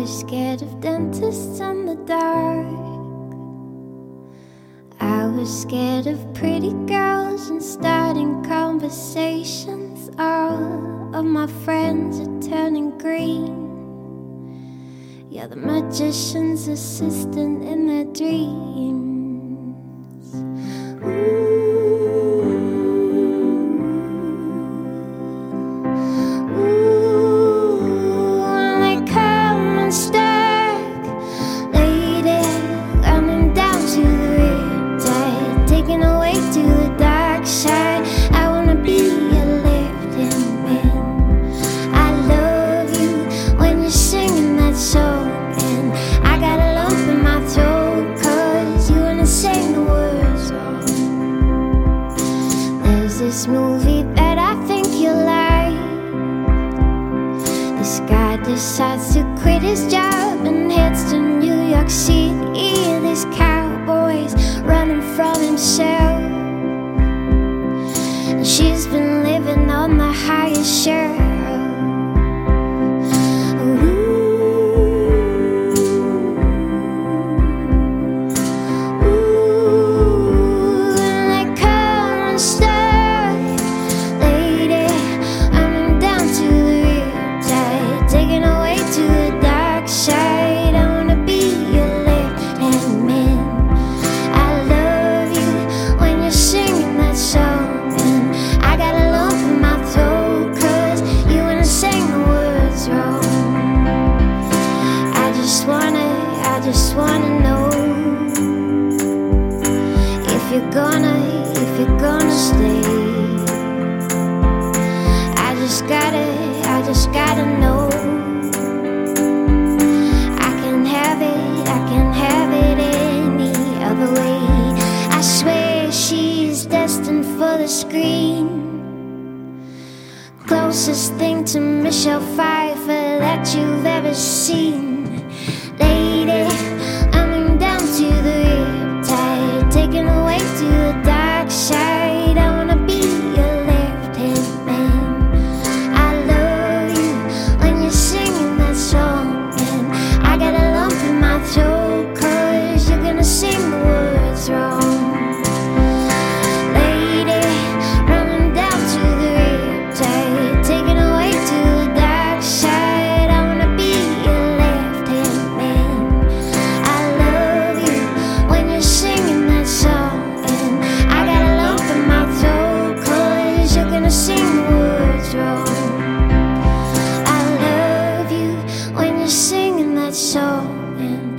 was scared of dentists and the dark. I was scared of pretty girls and starting conversations. All of my friends are turning green. You're the magician's assistant in their dreams. This movie that I think you like. This guy decides to quit his job and heads to New York City. This cowboy's running from himself. And she's been living on the highest shelf. Wanna know if you're gonna, if you're gonna stay. I just gotta, I just gotta know. I can have it, I can have it any other way. I swear she's destined for the screen. Closest thing to Michelle Pfeiffer that you've ever seen. Cause you're sing the words wrong. I love you when you're singing that song,